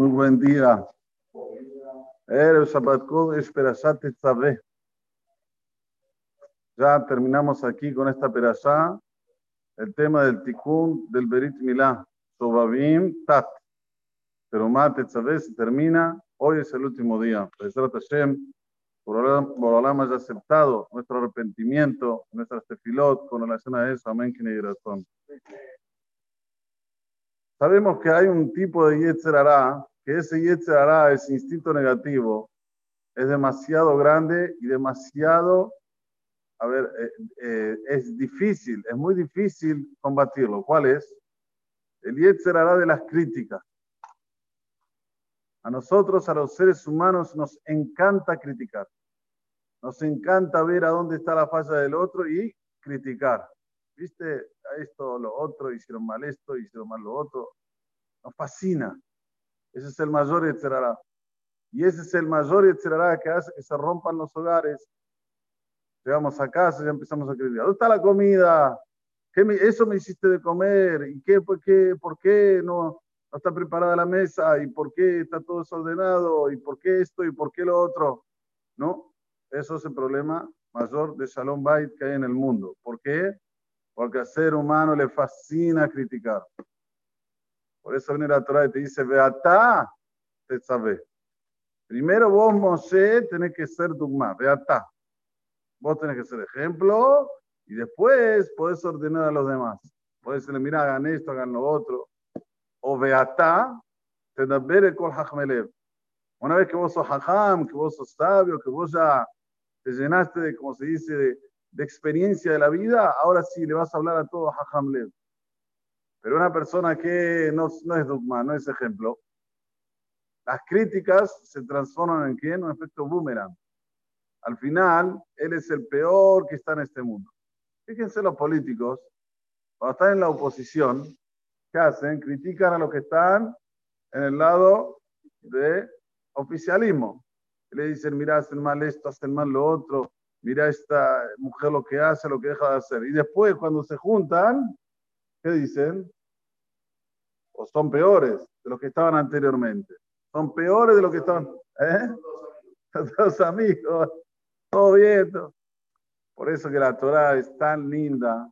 Muy buen día. Erev Shabbat Kodesh Perashat Tetzaveh. Ya terminamos aquí con esta perashá, el tema del tikkun del Berit Milá, Sobabim Tat. Pero Mat Tetzaveh se termina, hoy es el último día. Pesrat Hashem, por Olam haya aceptado nuestro arrepentimiento, nuestras tefilot con relación a eso. Amén, que razón. Sabemos que hay un tipo de Yetzer que ese Yetzer ese instinto negativo, es demasiado grande y demasiado, a ver, eh, eh, es difícil, es muy difícil combatirlo. ¿Cuál es? El Yetzer de las críticas. A nosotros, a los seres humanos, nos encanta criticar. Nos encanta ver a dónde está la falla del otro y criticar. ¿Viste? A esto, lo otro, hicieron mal esto, hicieron mal lo otro. Nos fascina. Ese es el mayor Yetzerará. Y ese es el mayor Yetzerará que hace que se rompan los hogares. Llegamos a casa y empezamos a criticar. ¿Dónde está la comida? ¿Qué eso me hiciste de comer. ¿Y qué, por qué, por qué no, no está preparada la mesa? ¿Y por qué está todo desordenado? ¿Y por qué esto? ¿Y por qué lo otro? ¿No? Eso es el problema mayor de Shalom Bait que hay en el mundo. ¿Por qué? Porque al ser humano le fascina criticar. Por eso viene la Torah y te dice, Beatá, te sabe. Primero vos, Moshe, tenés que ser Dugma, Beatá. Vos tenés que ser ejemplo y después podés ordenar a los demás. Podés decirle, mira, hagan esto, hagan lo otro. O Beatá, te da el Kol Una vez que vos sos hajam, que vos sos sabio, que vos ya te llenaste de, como se dice, de, experiencia de la vida, ahora sí le vas a hablar a todo hajam lev. Pero una persona que no, es dogma, no es ejemplo, las críticas se transforman en qué? Un efecto boomerang. Al final, él es el peor que está en este mundo. Fíjense los políticos, cuando están en la oposición, ¿qué hacen? Critican a los que están en el lado de oficialismo. Le dicen, mira, hacen mal esto, hacen mal lo otro, mira esta mujer lo que hace, lo que deja de hacer. Y después, cuando se juntan, ¿qué dicen? O son peores de los que estaban anteriormente. Son peores de los que estaban. ¿Eh? Todos amigos, todo bien. Por eso que la Torah es tan linda,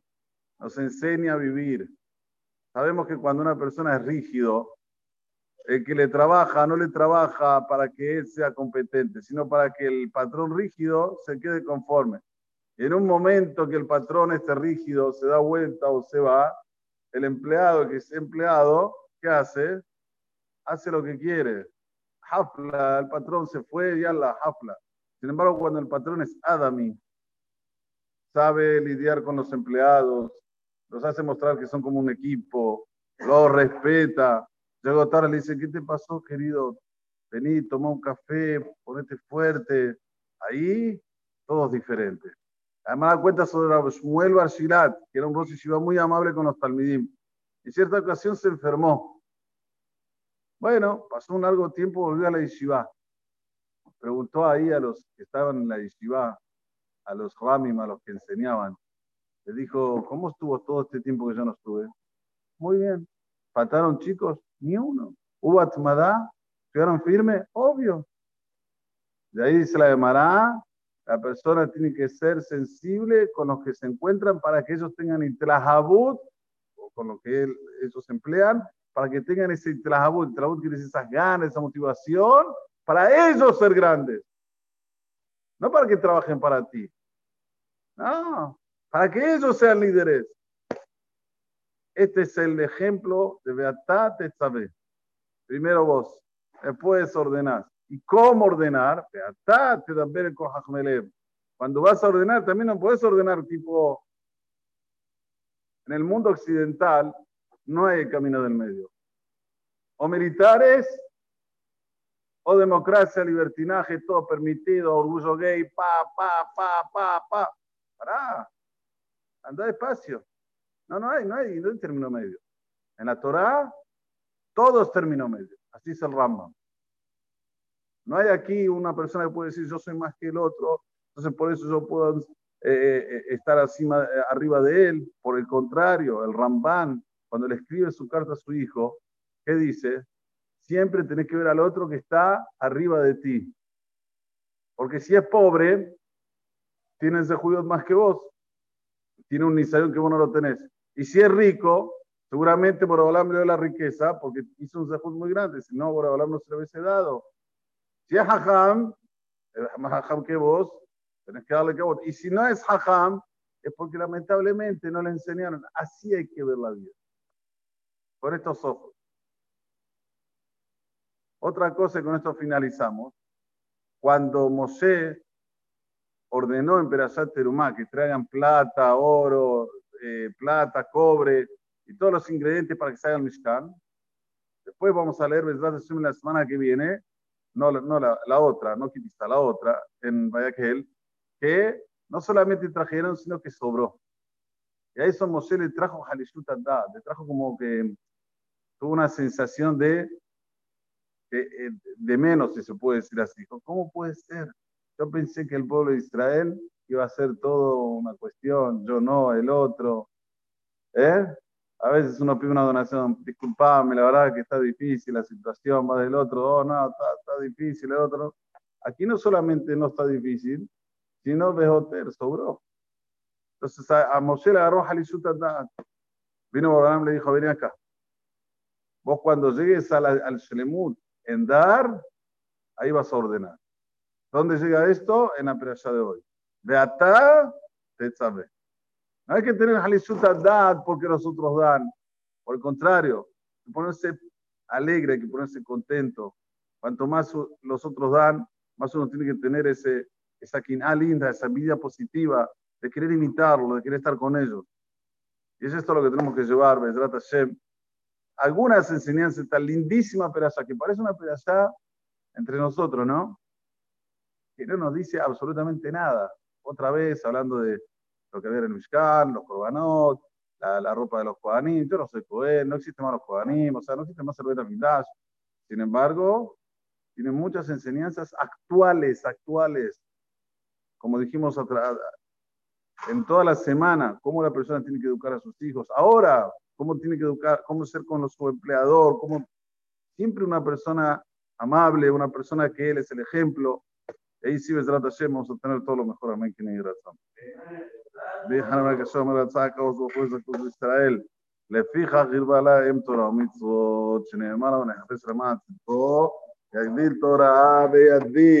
nos enseña a vivir. Sabemos que cuando una persona es rígido, el que le trabaja no le trabaja para que él sea competente, sino para que el patrón rígido se quede conforme. En un momento que el patrón esté rígido, se da vuelta o se va, el empleado que es empleado, ¿qué hace? Hace lo que quiere. Hafla, el patrón se fue y a la hafla. Sin embargo, cuando el patrón es Adami, sabe lidiar con los empleados, los hace mostrar que son como un equipo, los respeta. Llegó tarde, le dice, ¿qué te pasó, querido? Vení, toma un café, ponete fuerte. Ahí, todos diferentes. Además, da cuenta sobre Shmuel Barshilat, que era un Rosh muy amable con los Talmidim. En cierta ocasión se enfermó. Bueno, pasó un largo tiempo, volvió a la Yeshiva. Preguntó ahí a los que estaban en la Yeshiva, a los Ramim, a los que enseñaban. Le dijo, ¿cómo estuvo todo este tiempo que yo no estuve? Muy bien. ¿Faltaron chicos? Ni uno. ¿Hubo atmadá? ¿Quedaron firmes? Obvio. De ahí dice la de Mará, la persona tiene que ser sensible con los que se encuentran para que ellos tengan intrahabut, o con lo que ellos emplean, para que tengan ese intrahabut. Intrahabut quiere decir esas ganas, esa motivación, para ellos ser grandes. No para que trabajen para ti. No, para que ellos sean líderes. Este es el ejemplo de Beatá Tetzabé. Primero vos, después ordenás. ¿Y cómo ordenar? Cuando vas a ordenar, también no puedes ordenar tipo... En el mundo occidental no hay camino del medio. O militares, o democracia, libertinaje, todo permitido, orgullo gay, pa, pa, pa, pa, pa. Pará, anda despacio. No, no hay, no hay, no hay término medio. En la Torah, todo es término medio. Así es el Rambam. No hay aquí una persona que puede decir yo soy más que el otro, entonces por eso yo puedo eh, eh, estar eh, arriba de él. Por el contrario, el Ramban, cuando le escribe su carta a su hijo, ¿qué dice? siempre tenés que ver al otro que está arriba de ti. Porque si es pobre, tiene ese judío más que vos. Tiene un nisayón que vos no lo tenés. Y si es rico, seguramente Borobalam le dio la riqueza porque hizo un zehut muy grande. Si no, Borobalam no se lo hubiese dado. Si es hajam, es más hajam que vos, tenés que darle que vos. Y si no es hajam, es porque lamentablemente no le enseñaron. Así hay que ver la vida. Con estos ojos. Otra cosa, y con esto finalizamos. Cuando Mosé ordenó en Perashat Terumá que traigan plata, oro, eh, plata, cobre y todos los ingredientes para que se haga el Mishkan. Después vamos a leer la semana que viene, no, no la, otra, no Kitista, la otra, en Vayaquel, que no solamente trajeron, sino que sobró. Y a eso Moshe le trajo Halishut le trajo como que tuvo una sensación de, de, eh, menos, si se puede decir así. ¿Cómo puede ser? Yo pensé que el pueblo de Israel iba a ser todo una cuestión, yo no, el otro. ¿Eh? A veces uno pide una donación, disculpame, la verdad que está difícil la situación, va del otro, oh no, está, difícil el otro. Aquí no solamente no está difícil, sino Bejoter, sobró. Entonces a, a Moshe le agarró Halisut Vino Boranam le dijo, ven acá. Vos cuando llegues al, al Shelemut en Dar, ahí vas a ordenar. ¿Dónde llega esto? En la perashá de hoy. Beatá, sabe. No hay que tener Halisut Dad porque los otros dan. Por el contrario, hay que ponerse alegre, hay que ponerse contento. Cuanto más los otros dan, más uno tiene que tener ese, esa quina linda, esa vida positiva de querer imitarlo, de querer estar con ellos. Y es esto lo que tenemos que llevar, Bezrat Hashem. Algunas enseñanzas, esta lindísima perashá, que parece una perashá entre nosotros, ¿no? que no nos dice absolutamente nada. Otra vez hablando de lo que había en Mishkan, los Korbanot, la, ropa de los Kohanim, yo no soy Cohen, no existen más los Kohanim, o sea, no existe más el Midash. Sin embargo, tiene muchas enseñanzas actuales, actuales. Como dijimos en toda la semana, cómo la persona tiene que educar a sus hijos. Ahora, cómo tiene que educar, cómo ser con su empleador, cómo siempre una persona amable, una persona que él es el ejemplo. Ahí sí, Besrat Hashem, vamos a tener todo lo mejor. Amén, que ויחנן הקשה אומר הצעה הקדוש ברוך הוא יזכות ישראל. לפיכך הרבה להם תורה ומצוות, שנאמר לנו נחפש למען צדקו, יגדיל תורה ויגדיל.